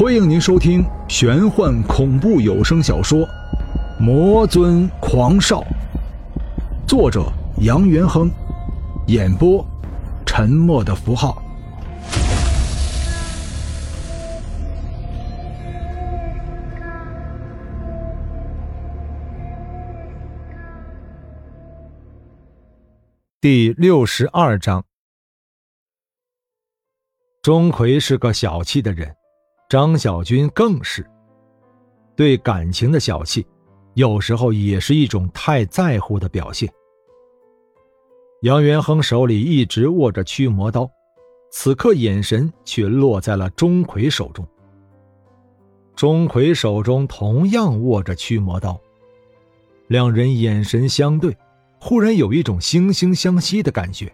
欢迎您收听玄幻恐怖有声小说《魔尊狂少》，作者杨元亨，演播沉默的符号。第六十二章，钟馗是个小气的人，张小军更是。对感情的小气，有时候也是一种太在乎的表现。杨元亨手里一直握着驱魔刀，此刻眼神却落在了钟馗手中。钟馗手中同样握着驱魔刀，两人眼神相对。忽然有一种惺惺相惜的感觉。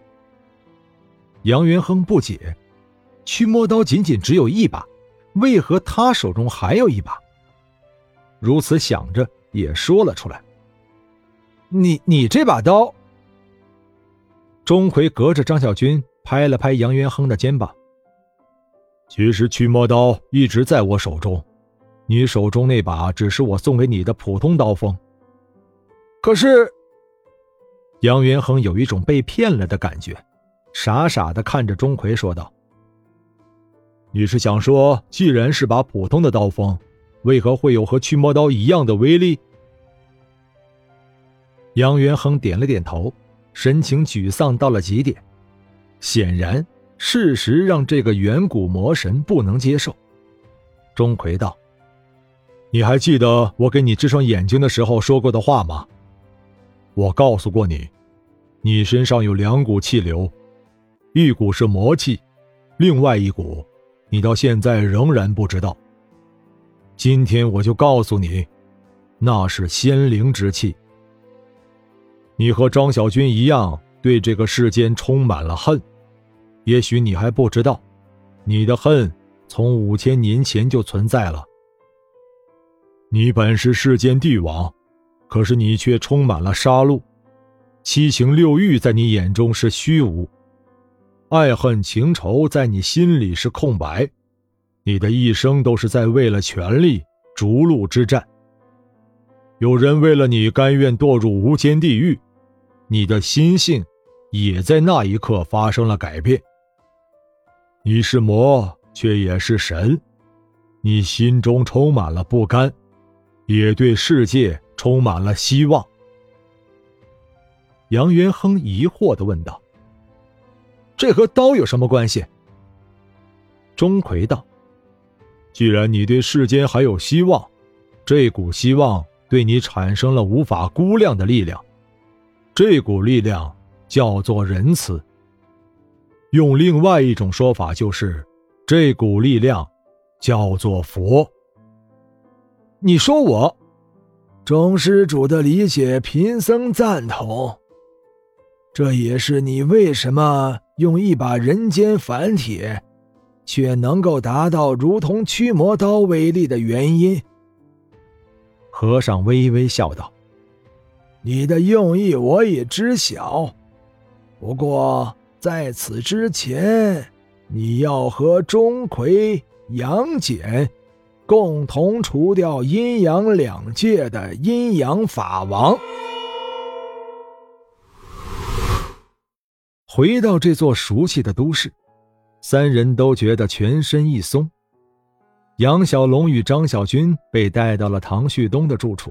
杨元亨不解，驱魔刀仅仅只有一把，为何他手中还有一把？如此想着，也说了出来：“你你这把刀。”钟馗隔着张小军拍了拍杨元亨的肩膀：“其实驱魔刀一直在我手中，你手中那把只是我送给你的普通刀锋。可是。”杨元亨有一种被骗了的感觉，傻傻的看着钟馗说道：“你是想说，既然是把普通的刀锋，为何会有和驱魔刀一样的威力？”杨元亨点了点头，神情沮丧到了极点。显然，事实让这个远古魔神不能接受。钟馗道：“你还记得我给你这双眼睛的时候说过的话吗？”我告诉过你，你身上有两股气流，一股是魔气，另外一股，你到现在仍然不知道。今天我就告诉你，那是仙灵之气。你和张小军一样，对这个世间充满了恨。也许你还不知道，你的恨从五千年前就存在了。你本是世间帝王。可是你却充满了杀戮，七情六欲在你眼中是虚无，爱恨情仇在你心里是空白，你的一生都是在为了权力逐鹿之战。有人为了你甘愿堕入无间地狱，你的心性也在那一刻发生了改变。你是魔，却也是神，你心中充满了不甘，也对世界。充满了希望。杨元亨疑惑的问道：“这和刀有什么关系？”钟馗道：“既然你对世间还有希望，这股希望对你产生了无法估量的力量，这股力量叫做仁慈。用另外一种说法，就是这股力量叫做佛。你说我？”钟施主的理解，贫僧赞同。这也是你为什么用一把人间凡铁，却能够达到如同驱魔刀威力的原因。和尚微微笑道：“你的用意我也知晓，不过在此之前，你要和钟馗、杨戬。”共同除掉阴阳两界的阴阳法王。回到这座熟悉的都市，三人都觉得全身一松。杨小龙与张小军被带到了唐旭东的住处，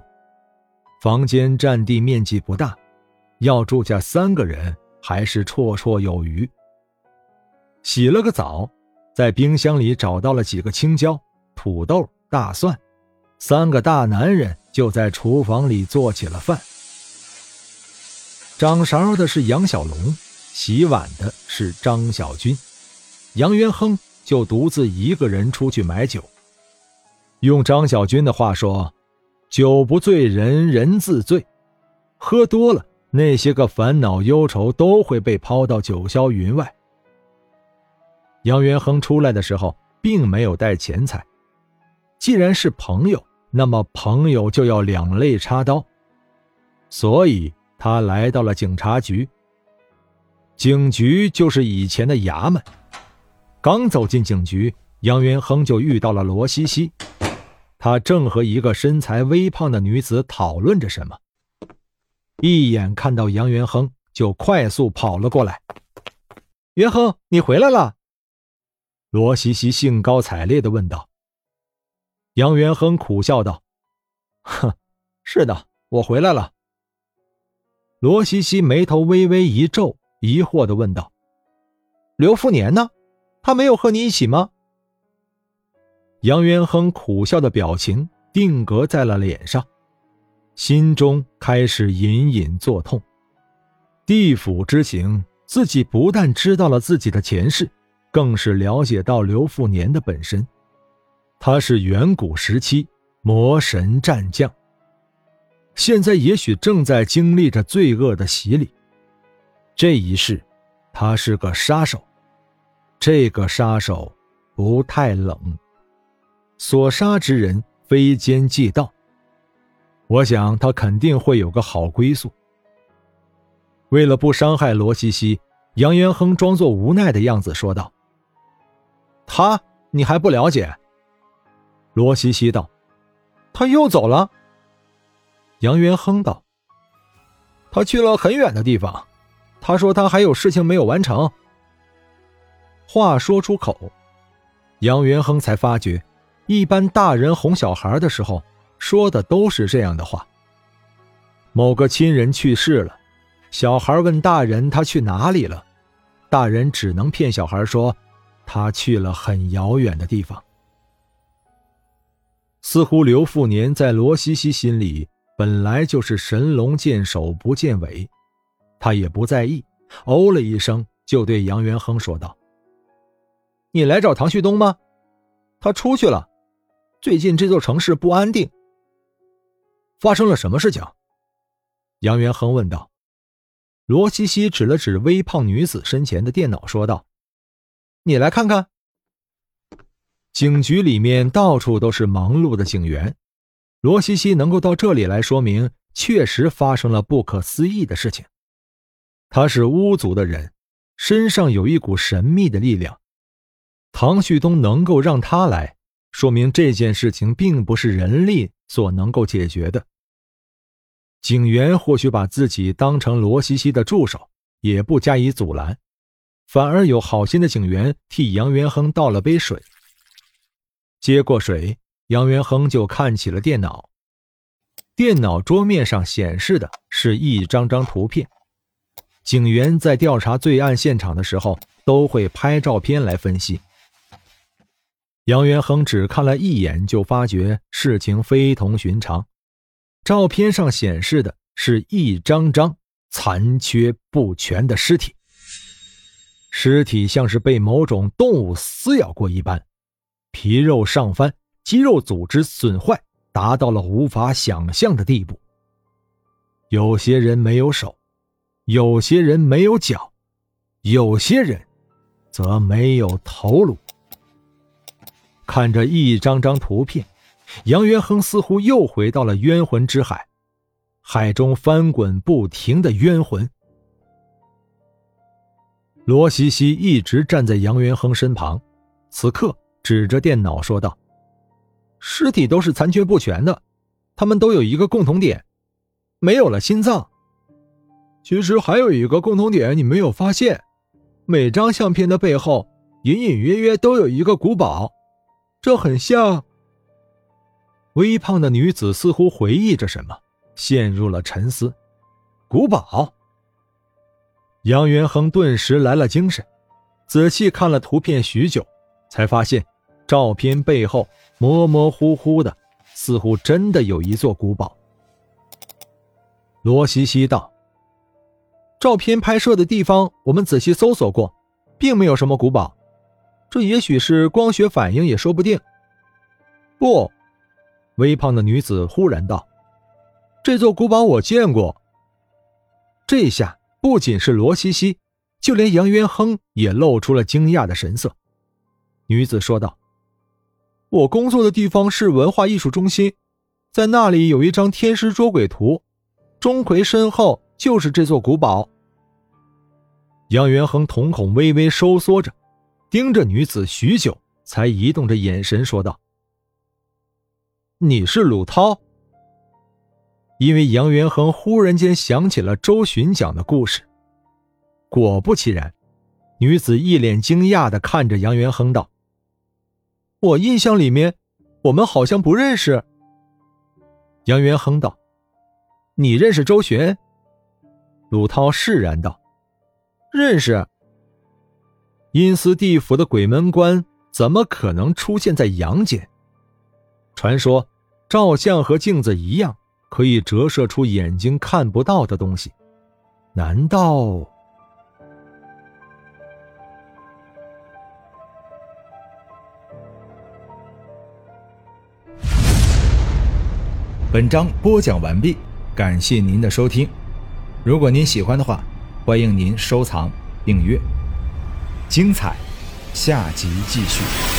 房间占地面积不大，要住下三个人还是绰绰有余。洗了个澡，在冰箱里找到了几个青椒。土豆、大蒜，三个大男人就在厨房里做起了饭。掌勺的是杨小龙，洗碗的是张小军，杨元亨就独自一个人出去买酒。用张小军的话说：“酒不醉人人自醉，喝多了那些个烦恼忧愁都会被抛到九霄云外。”杨元亨出来的时候并没有带钱财。既然是朋友，那么朋友就要两肋插刀，所以他来到了警察局。警局就是以前的衙门。刚走进警局，杨元亨就遇到了罗西西，他正和一个身材微胖的女子讨论着什么。一眼看到杨元亨，就快速跑了过来。元亨，你回来了？罗西西兴高采烈的问道。杨元亨苦笑道：“ 哼，是的，我回来了。”罗西西眉头微微一皱，疑惑的问道：“刘富年呢？他没有和你一起吗？”杨元亨苦笑的表情定格在了脸上，心中开始隐隐作痛。地府之行，自己不但知道了自己的前世，更是了解到刘富年的本身。他是远古时期魔神战将，现在也许正在经历着罪恶的洗礼。这一世，他是个杀手，这个杀手不太冷，所杀之人非奸即盗。我想他肯定会有个好归宿。为了不伤害罗西西，杨元亨装作无奈的样子说道：“他，你还不了解？”罗西西道：“他又走了。”杨元亨道：“他去了很远的地方，他说他还有事情没有完成。”话说出口，杨元亨才发觉，一般大人哄小孩的时候说的都是这样的话。某个亲人去世了，小孩问大人他去哪里了，大人只能骗小孩说，他去了很遥远的地方。似乎刘富年在罗西西心里本来就是神龙见首不见尾，他也不在意，哦了一声，就对杨元亨说道：“你来找唐旭东吗？他出去了。最近这座城市不安定。发生了什么事情？”杨元亨问道。罗西西指了指微胖女子身前的电脑，说道：“你来看看。”警局里面到处都是忙碌的警员，罗西西能够到这里来，说明确实发生了不可思议的事情。他是巫族的人，身上有一股神秘的力量。唐旭东能够让他来，说明这件事情并不是人力所能够解决的。警员或许把自己当成罗西西的助手，也不加以阻拦，反而有好心的警员替杨元亨倒了杯水。接过水，杨元亨就看起了电脑。电脑桌面上显示的是一张张图片。警员在调查罪案现场的时候，都会拍照片来分析。杨元亨只看了一眼，就发觉事情非同寻常。照片上显示的是一张张残缺不全的尸体，尸体像是被某种动物撕咬过一般。皮肉上翻，肌肉组织损坏达到了无法想象的地步。有些人没有手，有些人没有脚，有些人则没有头颅。看着一张张图片，杨元亨似乎又回到了冤魂之海，海中翻滚不停的冤魂。罗西西一直站在杨元亨身旁，此刻。指着电脑说道：“尸体都是残缺不全的，他们都有一个共同点，没有了心脏。其实还有一个共同点，你没有发现？每张相片的背后隐隐约约都有一个古堡，这很像。”微胖的女子似乎回忆着什么，陷入了沉思。古堡。杨元亨顿时来了精神，仔细看了图片许久，才发现。照片背后模模糊糊的，似乎真的有一座古堡。罗西西道：“照片拍摄的地方，我们仔细搜索过，并没有什么古堡。这也许是光学反应，也说不定。”不，微胖的女子忽然道：“这座古堡我见过。”这下不仅是罗西西，就连杨元亨也露出了惊讶的神色。女子说道。我工作的地方是文化艺术中心，在那里有一张天师捉鬼图，钟馗身后就是这座古堡。杨元亨瞳孔微微收缩着，盯着女子许久，才移动着眼神说道：“你是鲁涛。”因为杨元亨忽然间想起了周巡讲的故事，果不其然，女子一脸惊讶的看着杨元亨道：“我印象里面，我们好像不认识。”杨元亨道：“你认识周旋？”鲁涛释然道：“认识。阴司地府的鬼门关怎么可能出现在阳间？传说，照相和镜子一样。”可以折射出眼睛看不到的东西，难道？本章播讲完毕，感谢您的收听。如果您喜欢的话，欢迎您收藏、订阅。精彩，下集继续。